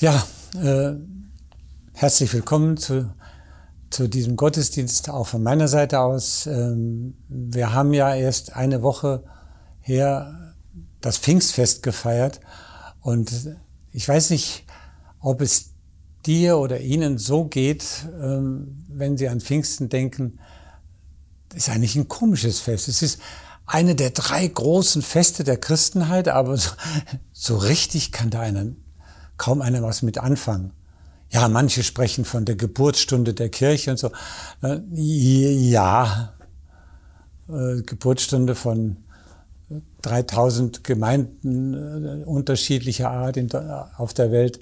Ja, äh, herzlich willkommen zu, zu diesem Gottesdienst auch von meiner Seite aus. Ähm, wir haben ja erst eine Woche her das Pfingstfest gefeiert und ich weiß nicht, ob es dir oder Ihnen so geht, ähm, wenn Sie an Pfingsten denken, ist eigentlich ein komisches Fest. Es ist eine der drei großen Feste der Christenheit, aber so, so richtig kann da einer kaum einer was mit anfangen. Ja, manche sprechen von der Geburtsstunde der Kirche und so. Äh, ja, äh, Geburtsstunde von 3000 Gemeinden äh, unterschiedlicher Art auf der Welt.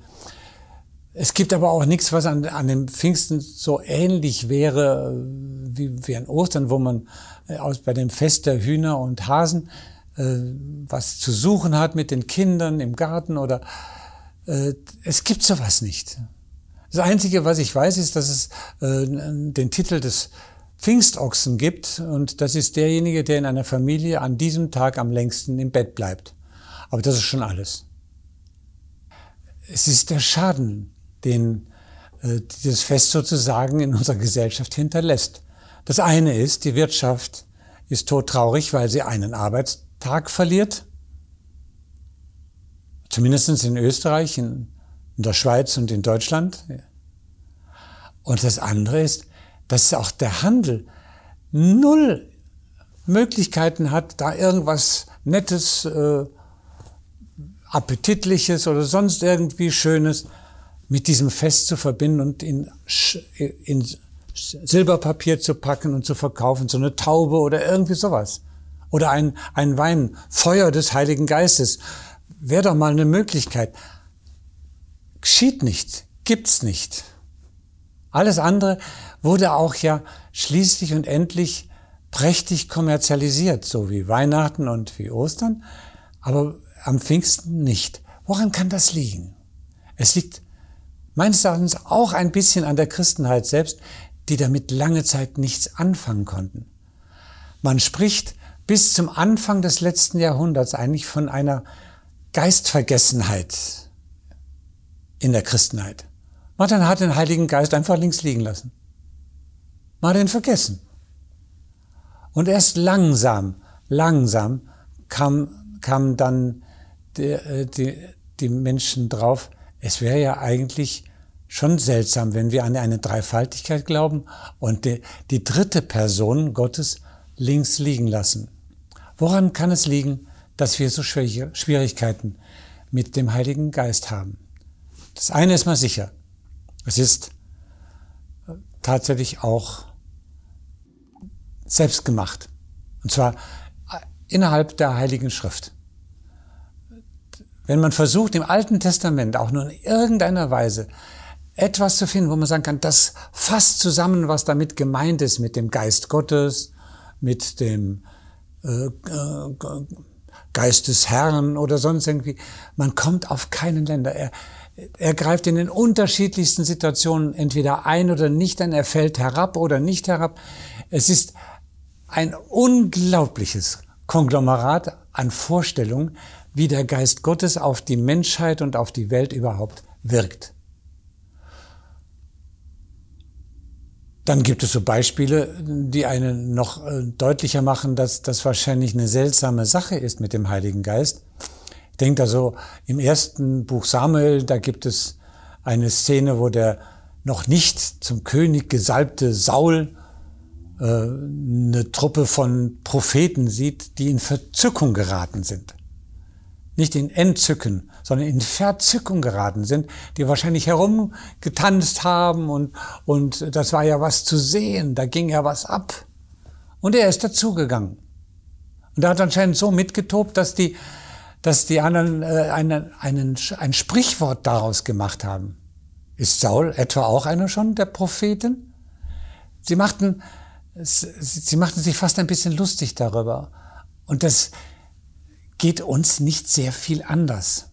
Es gibt aber auch nichts, was an, an dem Pfingsten so ähnlich wäre wie, wie an Ostern, wo man aus, bei dem Fest der Hühner und Hasen was zu suchen hat mit den Kindern im Garten oder äh, es gibt sowas nicht. Das Einzige, was ich weiß, ist, dass es äh, den Titel des Pfingstochsen gibt und das ist derjenige, der in einer Familie an diesem Tag am längsten im Bett bleibt. Aber das ist schon alles. Es ist der Schaden, den äh, dieses Fest sozusagen in unserer Gesellschaft hinterlässt. Das eine ist, die Wirtschaft ist todtraurig, weil sie einen Arbeitstag verliert Zumindest in Österreich, in, in der Schweiz und in Deutschland. Und das andere ist, dass auch der Handel null Möglichkeiten hat, da irgendwas Nettes, äh, Appetitliches oder sonst irgendwie Schönes mit diesem Fest zu verbinden und in, in Silberpapier zu packen und zu verkaufen, so eine Taube oder irgendwie sowas. Oder ein, ein Wein, Feuer des Heiligen Geistes wäre doch mal eine Möglichkeit. Geschieht nicht, gibt's nicht. Alles andere wurde auch ja schließlich und endlich prächtig kommerzialisiert, so wie Weihnachten und wie Ostern, aber am Pfingsten nicht. Woran kann das liegen? Es liegt meines Erachtens auch ein bisschen an der Christenheit selbst, die damit lange Zeit nichts anfangen konnten. Man spricht bis zum Anfang des letzten Jahrhunderts eigentlich von einer Geistvergessenheit in der Christenheit. Man hat den Heiligen Geist einfach links liegen lassen. Man hat ihn vergessen. Und erst langsam, langsam kam, kam dann die, äh, die, die Menschen drauf, es wäre ja eigentlich schon seltsam, wenn wir an eine Dreifaltigkeit glauben und die, die dritte Person Gottes links liegen lassen. Woran kann es liegen? Dass wir so Schwierigkeiten mit dem Heiligen Geist haben. Das eine ist mal sicher. Es ist äh, tatsächlich auch selbst gemacht. Und zwar äh, innerhalb der Heiligen Schrift. Wenn man versucht, im Alten Testament auch nur in irgendeiner Weise etwas zu finden, wo man sagen kann, das fasst zusammen, was damit gemeint ist, mit dem Geist Gottes, mit dem äh, äh, Geist des Herrn oder sonst irgendwie. Man kommt auf keinen Länder. Er, er greift in den unterschiedlichsten Situationen entweder ein oder nicht ein. Er fällt herab oder nicht herab. Es ist ein unglaubliches Konglomerat an Vorstellungen, wie der Geist Gottes auf die Menschheit und auf die Welt überhaupt wirkt. Dann gibt es so Beispiele, die einen noch äh, deutlicher machen, dass das wahrscheinlich eine seltsame Sache ist mit dem Heiligen Geist. Ich denke also im ersten Buch Samuel, da gibt es eine Szene, wo der noch nicht zum König gesalbte Saul äh, eine Truppe von Propheten sieht, die in Verzückung geraten sind nicht in Entzücken, sondern in Verzückung geraten sind, die wahrscheinlich herumgetanzt haben und, und das war ja was zu sehen, da ging ja was ab. Und er ist dazugegangen. Und er hat anscheinend so mitgetobt, dass die, dass die anderen äh, einen, einen, ein Sprichwort daraus gemacht haben. Ist Saul etwa auch einer schon der Propheten? Sie machten, sie machten sich fast ein bisschen lustig darüber. Und das, geht uns nicht sehr viel anders.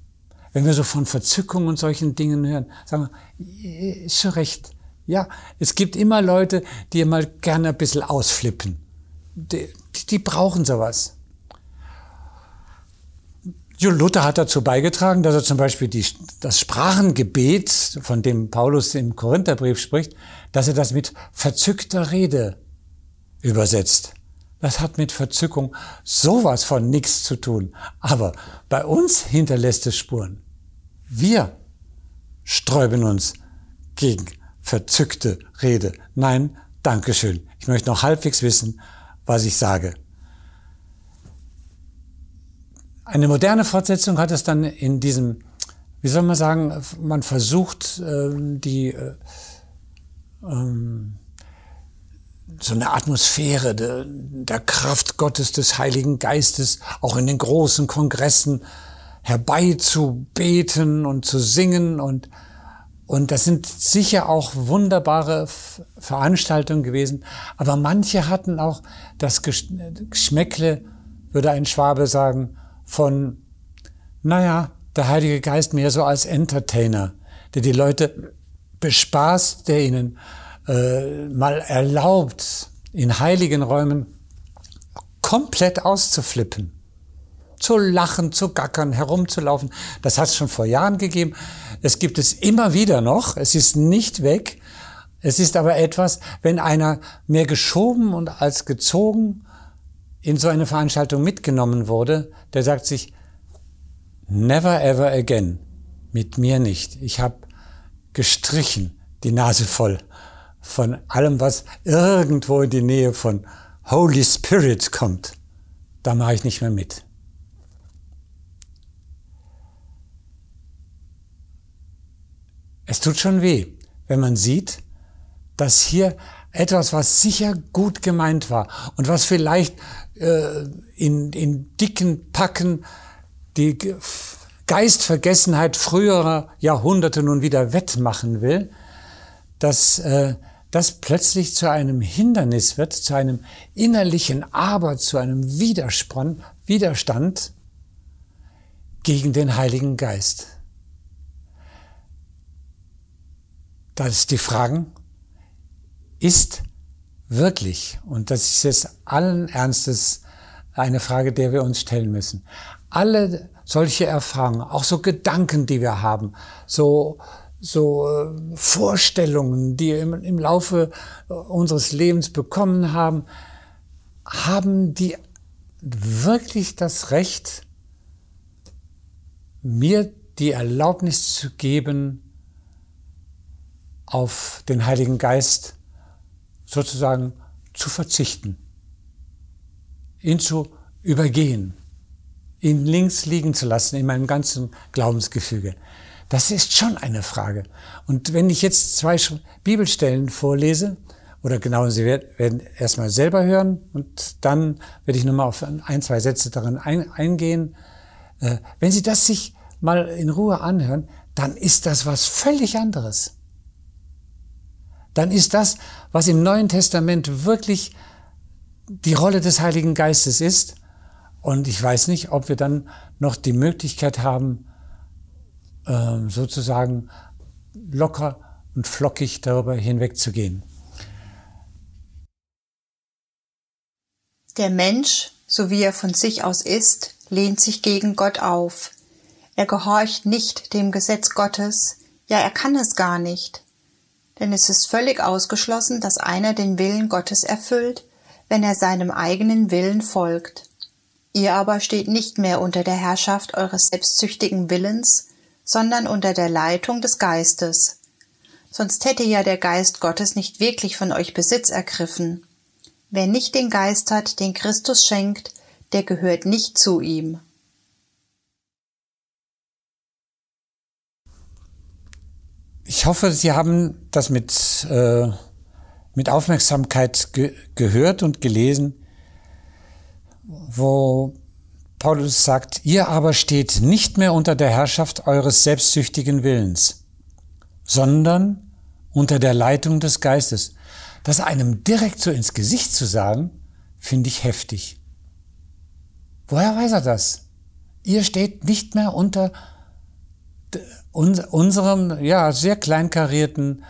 Wenn wir so von Verzückung und solchen Dingen hören, sagen wir, ist schon recht. Ja, es gibt immer Leute, die mal gerne ein bisschen ausflippen. Die, die brauchen sowas. Luther hat dazu beigetragen, dass er zum Beispiel die, das Sprachengebet, von dem Paulus im Korintherbrief spricht, dass er das mit verzückter Rede übersetzt. Das hat mit Verzückung sowas von nichts zu tun. Aber bei uns hinterlässt es Spuren. Wir sträuben uns gegen verzückte Rede. Nein, Dankeschön. Ich möchte noch halbwegs wissen, was ich sage. Eine moderne Fortsetzung hat es dann in diesem, wie soll man sagen, man versucht, ähm, die, äh, ähm, so eine Atmosphäre der, der Kraft Gottes, des Heiligen Geistes, auch in den großen Kongressen herbeizubeten und zu singen. Und und das sind sicher auch wunderbare Veranstaltungen gewesen, aber manche hatten auch das Geschmäckle, würde ein Schwabe sagen, von, naja, der Heilige Geist mehr so als Entertainer, der die Leute bespaßt, der ihnen äh, mal erlaubt, in heiligen Räumen komplett auszuflippen, zu lachen, zu gackern, herumzulaufen. Das hat es schon vor Jahren gegeben. Es gibt es immer wieder noch. Es ist nicht weg. Es ist aber etwas, wenn einer mehr geschoben und als gezogen in so eine Veranstaltung mitgenommen wurde, der sagt sich, never ever again, mit mir nicht. Ich habe gestrichen die Nase voll von allem, was irgendwo in die Nähe von Holy Spirit kommt. Da mache ich nicht mehr mit. Es tut schon weh, wenn man sieht, dass hier etwas, was sicher gut gemeint war und was vielleicht äh, in, in dicken Packen die Geistvergessenheit früherer Jahrhunderte nun wieder wettmachen will, dass äh, das plötzlich zu einem Hindernis wird, zu einem innerlichen Aber, zu einem Widerstand, Widerstand gegen den Heiligen Geist. Da ist die Frage, ist wirklich, und das ist jetzt allen Ernstes eine Frage, der wir uns stellen müssen, alle solche Erfahrungen, auch so Gedanken, die wir haben, so, so äh, Vorstellungen, die wir im, im Laufe unseres Lebens bekommen haben, haben die wirklich das Recht, mir die Erlaubnis zu geben, auf den Heiligen Geist sozusagen zu verzichten, ihn zu übergehen, ihn links liegen zu lassen in meinem ganzen Glaubensgefüge. Das ist schon eine Frage. Und wenn ich jetzt zwei Bibelstellen vorlese, oder genau, Sie werden erstmal selber hören und dann werde ich nochmal auf ein, zwei Sätze darin eingehen. Äh, wenn Sie das sich mal in Ruhe anhören, dann ist das was völlig anderes dann ist das, was im Neuen Testament wirklich die Rolle des Heiligen Geistes ist. Und ich weiß nicht, ob wir dann noch die Möglichkeit haben, ähm, sozusagen locker und flockig darüber hinwegzugehen. Der Mensch, so wie er von sich aus ist, lehnt sich gegen Gott auf. Er gehorcht nicht dem Gesetz Gottes, ja er kann es gar nicht denn es ist völlig ausgeschlossen, dass einer den Willen Gottes erfüllt, wenn er seinem eigenen Willen folgt. Ihr aber steht nicht mehr unter der Herrschaft eures selbstsüchtigen Willens, sondern unter der Leitung des Geistes. Sonst hätte ja der Geist Gottes nicht wirklich von euch Besitz ergriffen. Wer nicht den Geist hat, den Christus schenkt, der gehört nicht zu ihm. Ich hoffe, Sie haben das mit, äh, mit Aufmerksamkeit ge gehört und gelesen, wo Paulus sagt, ihr aber steht nicht mehr unter der Herrschaft eures selbstsüchtigen Willens, sondern unter der Leitung des Geistes. Das einem direkt so ins Gesicht zu sagen, finde ich heftig. Woher weiß er das? Ihr steht nicht mehr unter unserem ja sehr kleinkarierten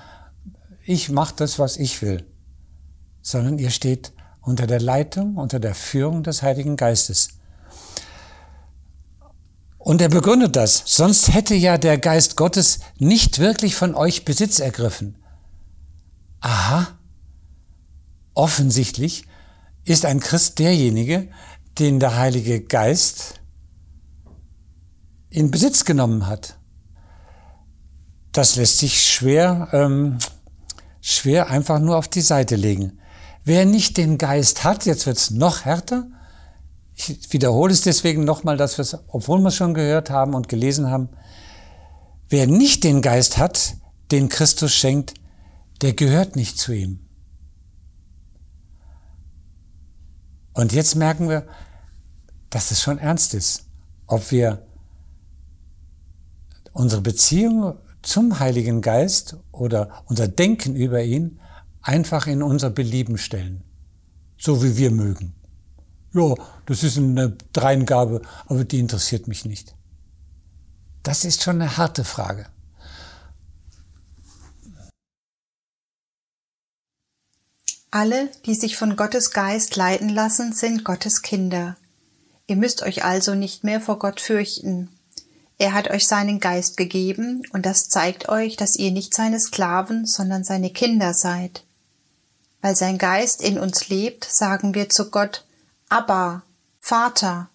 ich mache das, was ich will, sondern ihr steht unter der Leitung, unter der Führung des Heiligen Geistes. Und er begründet das. Sonst hätte ja der Geist Gottes nicht wirklich von euch Besitz ergriffen. Aha. Offensichtlich ist ein Christ derjenige, den der Heilige Geist in Besitz genommen hat. Das lässt sich schwer, ähm, schwer einfach nur auf die Seite legen. Wer nicht den Geist hat, jetzt wird's noch härter, ich wiederhole es deswegen nochmal, dass wir es, obwohl wir es schon gehört haben und gelesen haben, wer nicht den Geist hat, den Christus schenkt, der gehört nicht zu ihm. Und jetzt merken wir, dass es schon ernst ist, ob wir unsere Beziehung zum Heiligen Geist oder unser Denken über ihn einfach in unser Belieben stellen, so wie wir mögen ja, das ist eine Dreingabe, aber die interessiert mich nicht. Das ist schon eine harte Frage. Alle, die sich von Gottes Geist leiten lassen, sind Gottes Kinder. Ihr müsst euch also nicht mehr vor Gott fürchten. Er hat euch seinen Geist gegeben, und das zeigt euch, dass ihr nicht seine Sklaven, sondern seine Kinder seid. Weil sein Geist in uns lebt, sagen wir zu Gott, Abba, Vater.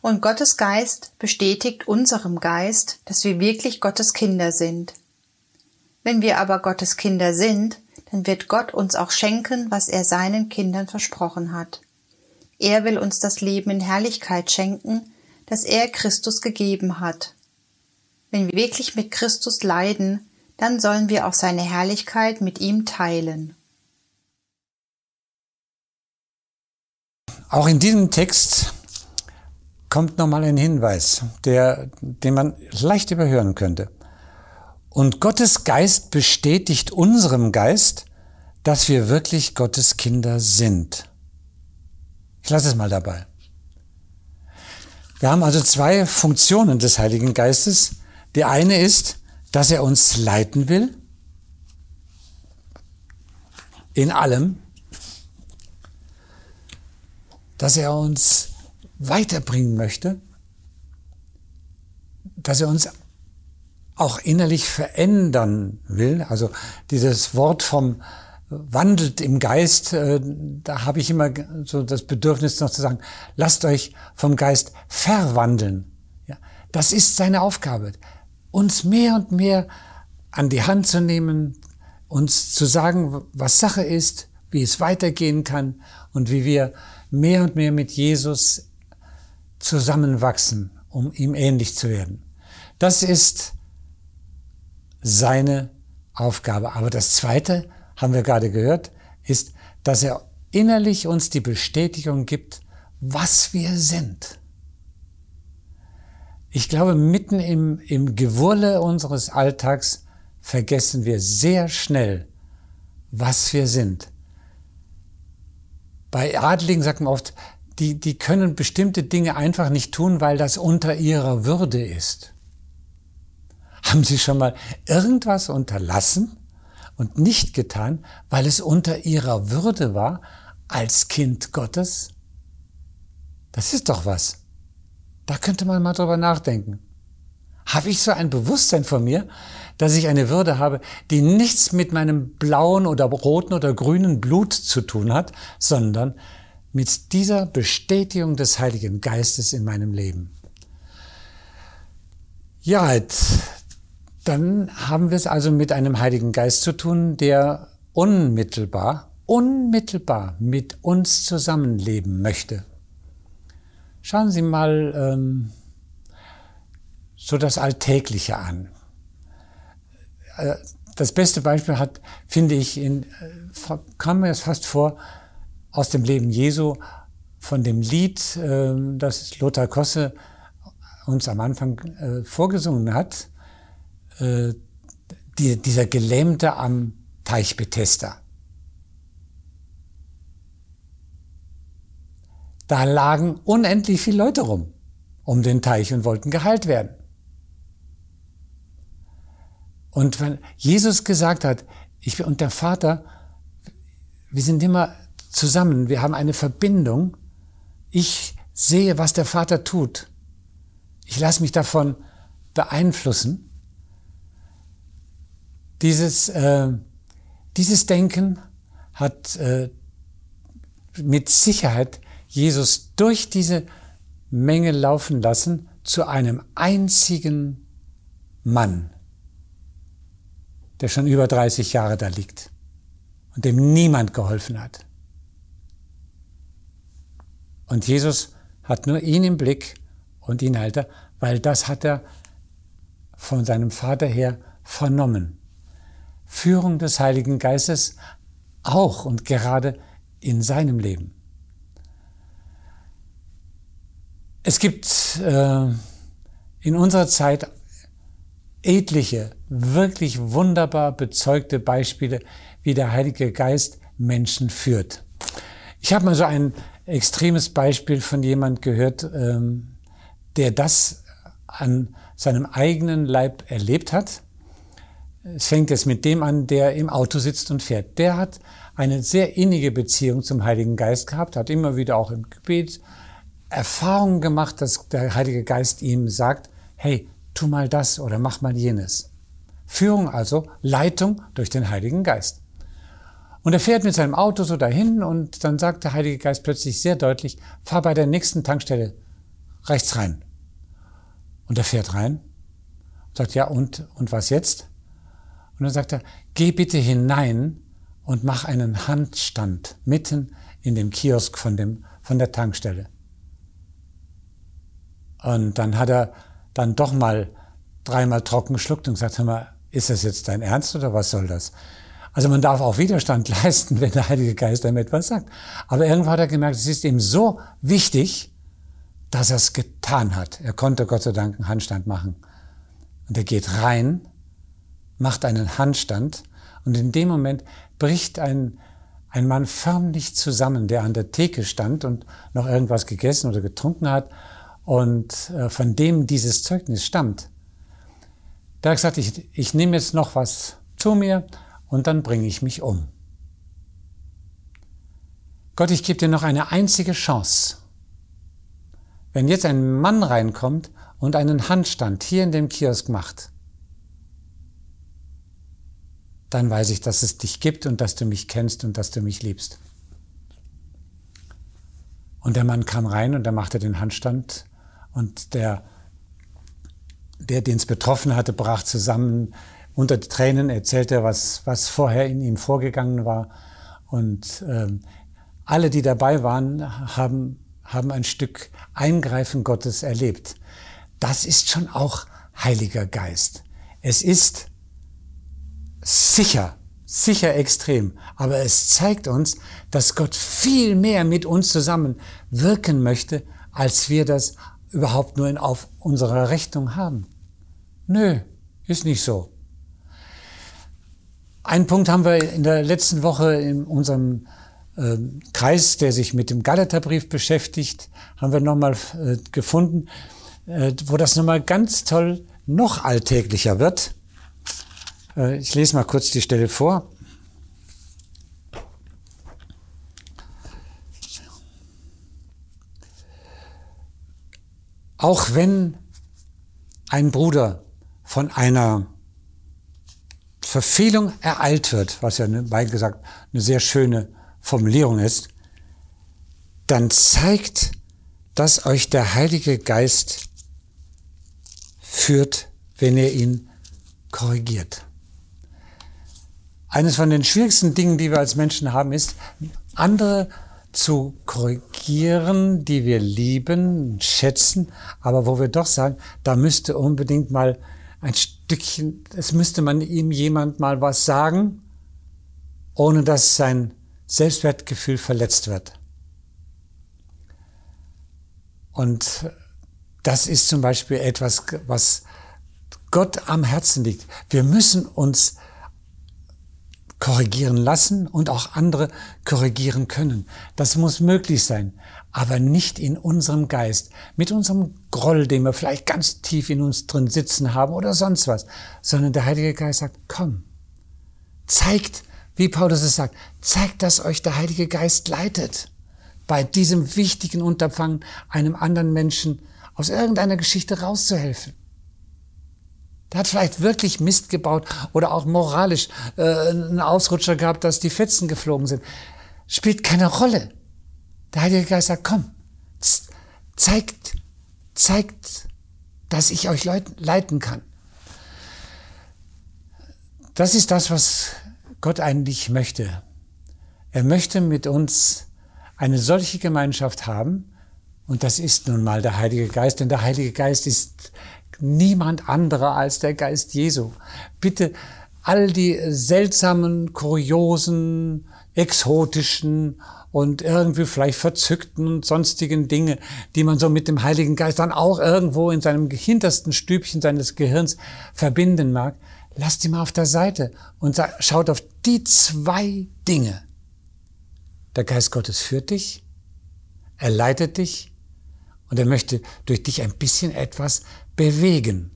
Und Gottes Geist bestätigt unserem Geist, dass wir wirklich Gottes Kinder sind. Wenn wir aber Gottes Kinder sind, dann wird Gott uns auch schenken, was er seinen Kindern versprochen hat. Er will uns das Leben in Herrlichkeit schenken, das er Christus gegeben hat. Wenn wir wirklich mit Christus leiden, dann sollen wir auch seine Herrlichkeit mit ihm teilen. Auch in diesem Text kommt nochmal ein Hinweis, der, den man leicht überhören könnte. Und Gottes Geist bestätigt unserem Geist, dass wir wirklich Gottes Kinder sind. Ich lasse es mal dabei. Wir haben also zwei Funktionen des Heiligen Geistes. Die eine ist, dass er uns leiten will in allem, dass er uns weiterbringen möchte, dass er uns auch innerlich verändern will. Also dieses Wort vom wandelt im Geist, äh, da habe ich immer so das Bedürfnis noch zu sagen, lasst euch vom Geist verwandeln. Ja, das ist seine Aufgabe, uns mehr und mehr an die Hand zu nehmen, uns zu sagen, was Sache ist, wie es weitergehen kann und wie wir mehr und mehr mit Jesus zusammenwachsen, um ihm ähnlich zu werden. Das ist seine Aufgabe. Aber das Zweite, haben wir gerade gehört, ist, dass er innerlich uns die Bestätigung gibt, was wir sind. Ich glaube, mitten im, im Gewurle unseres Alltags vergessen wir sehr schnell, was wir sind. Bei Adligen sagt man oft, die, die können bestimmte Dinge einfach nicht tun, weil das unter ihrer Würde ist. Haben Sie schon mal irgendwas unterlassen und nicht getan, weil es unter Ihrer Würde war als Kind Gottes? Das ist doch was. Da könnte man mal drüber nachdenken. Habe ich so ein Bewusstsein von mir, dass ich eine Würde habe, die nichts mit meinem blauen oder roten oder grünen Blut zu tun hat, sondern mit dieser Bestätigung des Heiligen Geistes in meinem Leben. Ja, dann haben wir es also mit einem Heiligen Geist zu tun, der unmittelbar, unmittelbar mit uns zusammenleben möchte. Schauen Sie mal ähm, so das Alltägliche an. Äh, das beste Beispiel hat, finde ich, in, äh, kam mir es fast vor, aus dem Leben Jesu, von dem Lied, ähm, das Lothar Kosse uns am Anfang äh, vorgesungen hat, dieser Gelähmte am Teich Bethesda. Da lagen unendlich viele Leute rum um den Teich und wollten geheilt werden. Und wenn Jesus gesagt hat, ich und der Vater, wir sind immer zusammen, wir haben eine Verbindung. Ich sehe, was der Vater tut. Ich lasse mich davon beeinflussen. Dieses, äh, dieses Denken hat äh, mit Sicherheit Jesus durch diese Menge laufen lassen zu einem einzigen Mann, der schon über 30 Jahre da liegt und dem niemand geholfen hat. Und Jesus hat nur ihn im Blick und ihn halt, weil das hat er von seinem Vater her vernommen. Führung des Heiligen Geistes auch und gerade in seinem Leben. Es gibt äh, in unserer Zeit etliche, wirklich wunderbar bezeugte Beispiele, wie der Heilige Geist Menschen führt. Ich habe mal so ein extremes Beispiel von jemand gehört, ähm, der das an seinem eigenen Leib erlebt hat. Es fängt jetzt mit dem an, der im Auto sitzt und fährt. Der hat eine sehr innige Beziehung zum Heiligen Geist gehabt, hat immer wieder auch im Gebet Erfahrungen gemacht, dass der Heilige Geist ihm sagt, hey, tu mal das oder mach mal jenes. Führung also, Leitung durch den Heiligen Geist. Und er fährt mit seinem Auto so dahin und dann sagt der Heilige Geist plötzlich sehr deutlich, fahr bei der nächsten Tankstelle rechts rein. Und er fährt rein und sagt, ja, und, und was jetzt? Und dann sagt er, geh bitte hinein und mach einen Handstand mitten in dem Kiosk von, dem, von der Tankstelle. Und dann hat er dann doch mal dreimal trocken geschluckt und gesagt, hör mal, ist das jetzt dein Ernst oder was soll das? Also man darf auch Widerstand leisten, wenn der Heilige Geist einem etwas sagt. Aber irgendwann hat er gemerkt, es ist ihm so wichtig, dass er es getan hat. Er konnte Gott sei Dank einen Handstand machen. Und er geht rein, macht einen Handstand und in dem Moment bricht ein, ein Mann förmlich zusammen, der an der Theke stand und noch irgendwas gegessen oder getrunken hat und äh, von dem dieses Zeugnis stammt. Da hat er gesagt, ich, ich nehme jetzt noch was zu mir und dann bringe ich mich um. Gott, ich gebe dir noch eine einzige Chance. Wenn jetzt ein Mann reinkommt und einen Handstand hier in dem Kiosk macht, dann weiß ich, dass es dich gibt und dass du mich kennst und dass du mich liebst. Und der Mann kam rein und er machte den Handstand und der, der den es betroffen hatte, brach zusammen, unter Tränen erzählt er, was, was vorher in ihm vorgegangen war. Und ähm, alle, die dabei waren, haben, haben ein Stück Eingreifen Gottes erlebt. Das ist schon auch Heiliger Geist. Es ist sicher, sicher extrem, aber es zeigt uns, dass Gott viel mehr mit uns zusammen wirken möchte, als wir das überhaupt nur in, auf unserer Rechnung haben. Nö, ist nicht so. Einen Punkt haben wir in der letzten Woche in unserem äh, Kreis, der sich mit dem Galaterbrief beschäftigt, haben wir nochmal äh, gefunden, äh, wo das nochmal ganz toll noch alltäglicher wird. Äh, ich lese mal kurz die Stelle vor. Auch wenn ein Bruder von einer Verfehlung ereilt wird, was ja, bei gesagt, eine sehr schöne Formulierung ist, dann zeigt, dass euch der Heilige Geist führt, wenn ihr ihn korrigiert. Eines von den schwierigsten Dingen, die wir als Menschen haben, ist, andere zu korrigieren, die wir lieben, schätzen, aber wo wir doch sagen, da müsste unbedingt mal ein Stückchen, es müsste man ihm jemand mal was sagen, ohne dass sein Selbstwertgefühl verletzt wird. Und das ist zum Beispiel etwas, was Gott am Herzen liegt. Wir müssen uns korrigieren lassen und auch andere korrigieren können. Das muss möglich sein, aber nicht in unserem Geist, mit unserem Groll, den wir vielleicht ganz tief in uns drin sitzen haben oder sonst was, sondern der Heilige Geist sagt, komm, zeigt, wie Paulus es sagt, zeigt, dass euch der Heilige Geist leitet bei diesem wichtigen Unterfangen, einem anderen Menschen aus irgendeiner Geschichte rauszuhelfen. Der hat vielleicht wirklich Mist gebaut oder auch moralisch äh, einen Ausrutscher gehabt, dass die Fetzen geflogen sind. Spielt keine Rolle. Der Heilige Geist sagt, komm, zeigt, zeigt, dass ich euch leiten kann. Das ist das, was Gott eigentlich möchte. Er möchte mit uns eine solche Gemeinschaft haben, und das ist nun mal der Heilige Geist, denn der Heilige Geist ist niemand anderer als der Geist Jesu. Bitte all die seltsamen, kuriosen, exotischen und irgendwie vielleicht verzückten und sonstigen Dinge, die man so mit dem Heiligen Geist dann auch irgendwo in seinem hintersten Stübchen seines Gehirns verbinden mag, lasst die mal auf der Seite und schaut auf die zwei Dinge. Der Geist Gottes führt dich, er leitet dich und er möchte durch dich ein bisschen etwas bewegen.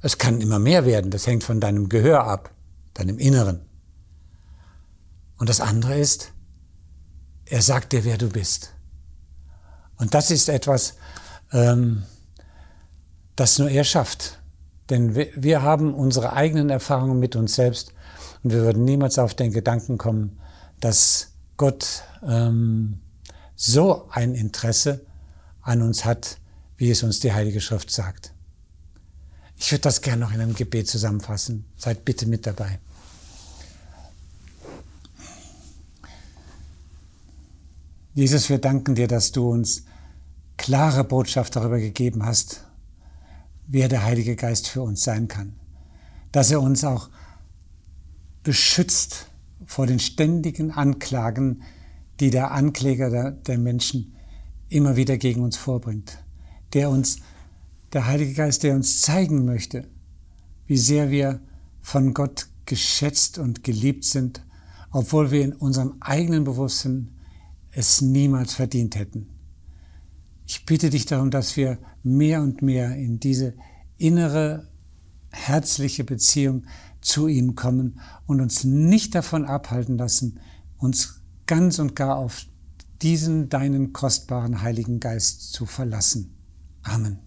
Es kann immer mehr werden, das hängt von deinem Gehör ab, deinem Inneren. Und das andere ist, er sagt dir, wer du bist. Und das ist etwas, ähm, das nur er schafft. Denn wir, haben unsere eigenen Erfahrungen mit uns selbst und wir würden niemals auf den Gedanken kommen, dass Gott ähm, so ein Interesse an uns hat, wie es uns die Heilige Schrift sagt. Ich würde das gerne noch in einem Gebet zusammenfassen. Seid bitte mit dabei. Jesus, wir danken dir, dass du uns klare Botschaft darüber gegeben hast, wer der Heilige Geist für uns sein kann. Dass er uns auch beschützt vor den ständigen Anklagen, die der Ankläger der, der Menschen immer wieder gegen uns vorbringt. Der uns, der Heilige Geist, der uns zeigen möchte, wie sehr wir von Gott geschätzt und geliebt sind, obwohl wir in unserem eigenen Bewusstsein es niemals verdient hätten. Ich bitte dich darum, dass wir mehr und mehr in diese innere, herzliche Beziehung zu ihm kommen und uns nicht davon abhalten lassen, uns ganz und gar auf diesen deinen kostbaren Heiligen Geist zu verlassen. Amen.